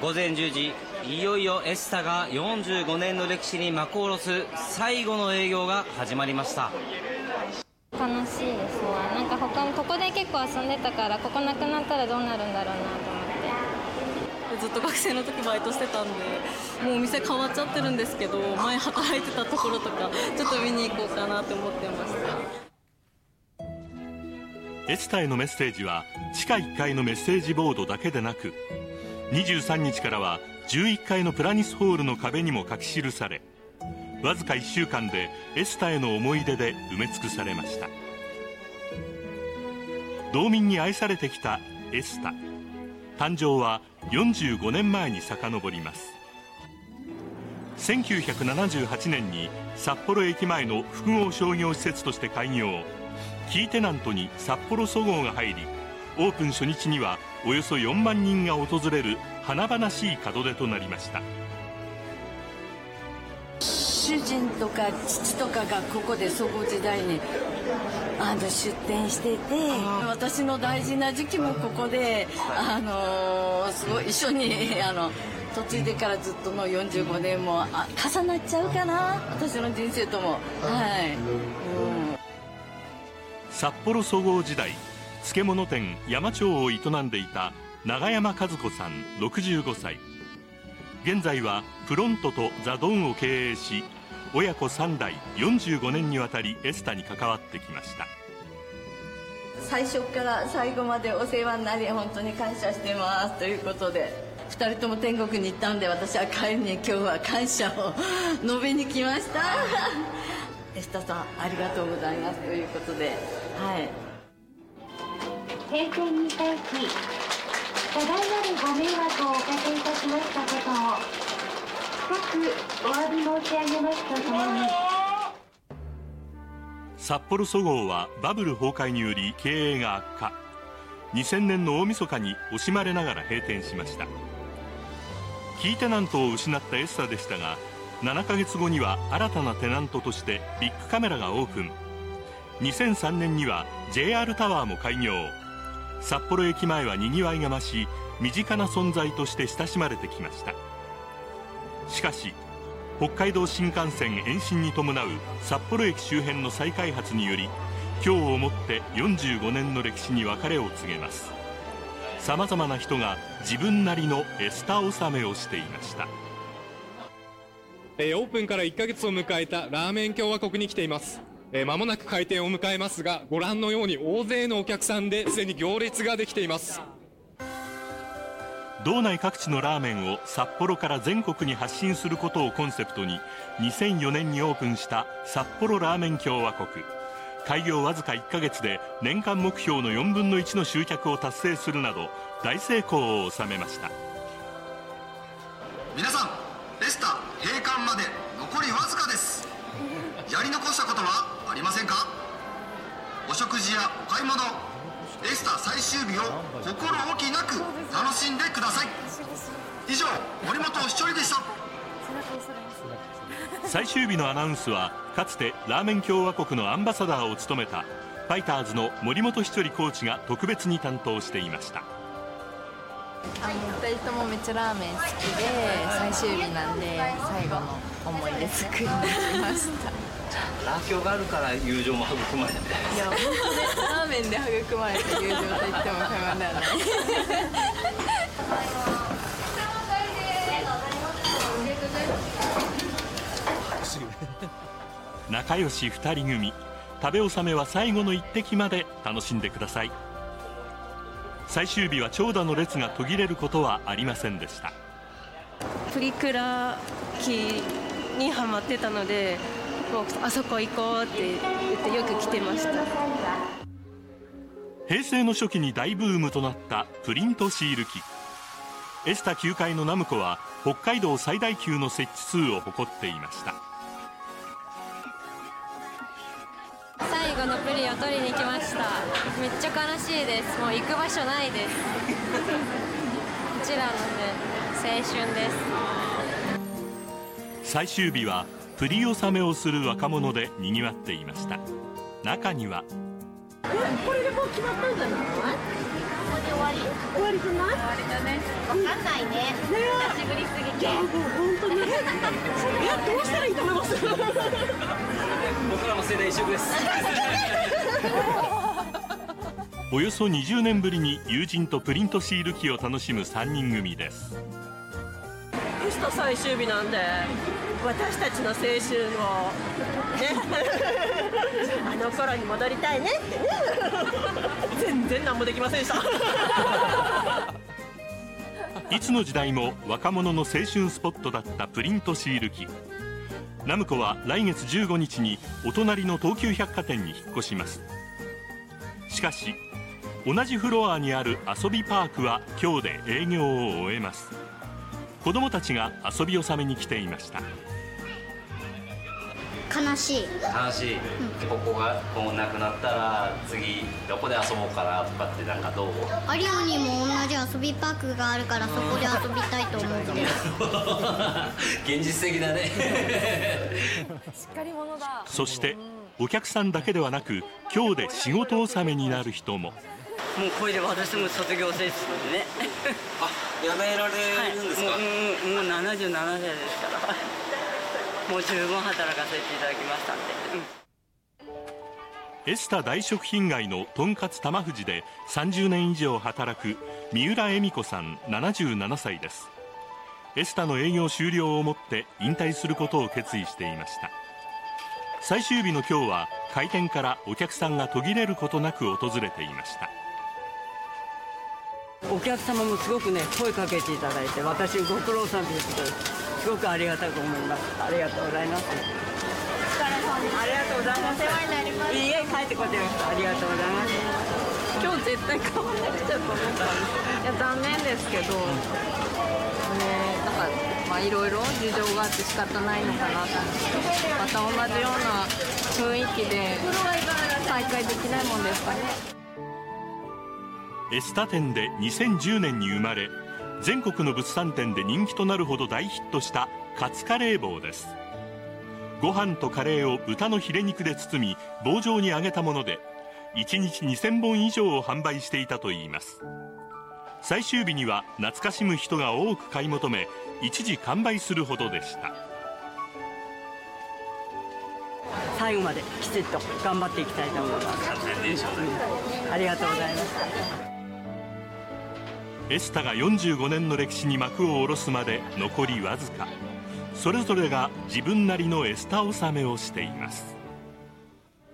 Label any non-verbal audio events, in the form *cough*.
午前10時いよいよエスタが45年の歴史に幕を下ろす最後の営業が始まりました。楽しいですね。なんか他ここで結構遊んでたからここなくなったらどうなるんだろうなと思って。ずっと学生の時バイトしてたんでもうお店変わっちゃってるんですけど前働いてたところとかちょっと見に行こうかなと思ってました。エスタへのメッセージは地下1階のメッセージボードだけでなく23日からは11階のプラニスホールの壁にも書き記されわずか1週間でエスタへの思い出で埋め尽くされました。道民に愛されてきたエスタ。誕生は45年前に遡ります。1978年に札幌駅前の複合商業施設として開業。キーテナントに札幌そごうが入りオープン初日にはおよそ4万人が訪れる華々しい門出となりました。主人とか父とかがここでそご時代にあの出店してて私の大事な時期もここであのすごい一緒に *laughs* あの嫁いでからずっとの45年もあ重なっちゃうかな私の人生とも。はい、うん、札幌そごう時代漬物店山町を営んでいた永山和子さん65歳。現在はプロントとザ・ドンを経営し親子3代45年にわたりエスタに関わってきました。最初から最後までお世話になり本当に感謝してます。ということで2人とも天国に行ったんで私は帰りに今日は感謝を述べに来ました。エスタさんありがとうございます。ということではい閉店に対し多大なるご迷惑をおかけいたしましたことを深くお詫び申し上げますとともに。札幌そごうはバブル崩壊により経営が悪化。2000年の大晦日に惜しまれながら閉店しました。キーテナントを失ったエッサでしたが7ヶ月後には新たなテナントとしてビッグカメラがオープン。2003年には JR タワーも開業。札幌駅前はにぎわいが増し身近な存在として親しまれてきました。しかし北海道新幹線延伸に伴う札幌駅周辺の再開発により今日をもって45年の歴史に別れを告げます。さまざまな人が自分なりのエスタ納めをしていました。オープンから1ヶ月を迎えたラーメン共和国に来ています。え間もなく開店を迎えますがご覧のように大勢のお客さんですでに行列ができています。道内各地のラーメンを札幌から全国に発信することをコンセプトに2004年にオープンした札幌ラーメン共和国。開業わずか1ヶ月で年間目標の4分の1の集客を達成するなど大成功を収めました。ませんか？お食事やお買い物エスタ最終日を心置きなく楽しんでください。以上森本ひちょりでした。最終日のアナウンスはかつてラーメン共和国のアンバサダーを務めたファイターズの森本ひとりコーチが特別に担当していました。あの2人ともめっちゃラーメン好きで最終日なんで最後の思い出作りに来ましたラーキョがあるから友情も育まれていや本当ねラーメンで育まれた友情と言っても過言ではない仲良し2人組食べ納めは最後の一滴まで楽しんでください。最終日は長蛇の列が途切れることはありませんでした。プリクラ機にはまってたのでもうあそこ行こうって言ってよく来てました。平成の初期に大ブームとなったプリントシール機。エスタ9階のナムコは北海道最大級の設置数を誇っていました。最後のプリンを取りに来ました。めっちゃ悲しいです。もう行く場所ないです。こちらので青春です。最終日はプリ納めをする若者でにぎわっていました。中には。これでもう決まったんじゃない終わり。終わり。じゃな。い終わりだねわかんないね久しぶりすぎて本当にえどうしたらいいと思います僕らも世代一緒ですおよそ20年ぶりに友人とプリントシール機を楽しむ3人組ですテスト最終日なんで私たちの青春をね。*laughs* あの頃に戻りたいねってね。全然何もできませんでした。*laughs* いつの時代も若者の青春スポットだったプリントシール機。ナムコは来月15日にお隣の東急百貨店に引っ越します。しかし同じフロアにある遊びパークは今日で営業を終えます子どもたちが遊び納めに来ていました。悲しい。悲しい、ここがこうなくなったら次どこで遊ぼうかなとかってなんかどう？有野にも同じ遊びパークがあるからそこで遊びたいと思って *laughs* 現実的だね。しっかり者だ。そしてお客さんだけではなく今日で仕事納めになる人ももうこれで私も卒業生ですのでね。あ、やめられるんですか、はい、もうもうもう77歳ですから。もう十分働かせていただきましたんで。うんエスタ大食品街のとんかつ玉藤で30年以上働く三浦恵美子さん77歳ですエスタの営業終了をもって引退することを決意していました最終日の今日は開店からお客さんが途切れることなく訪れていましたお客様もすごくね声かけていただいて私ご苦労さんということですごくありがたく思います。ありがとうございます。お疲れ様ありがとうございます。お世話になります。いいえ帰ってこちらこそありがとうございます。今日絶対買わなくちゃと思ったんです。いや残念ですけどねなんかまあいろいろ事情があって仕方ないのかなとまた同じような雰囲気で再開できないもんですかねエスタ店で2010年に生まれ全国の物産展で人気となるほど大ヒットしたカツカレー棒です。ご飯とカレーを豚のヒレ肉で包み棒状に揚げたもので1日2000本以上を販売していたといいます。最終日には懐かしむ人が多く買い求め一時完売するほどでした。最後まできちっと頑張っていきたいと思います、うん、ありがとうございますエスタが45年の歴史に幕を下ろすまで残りわずか。それぞれが自分なりのエスタ納めをしています。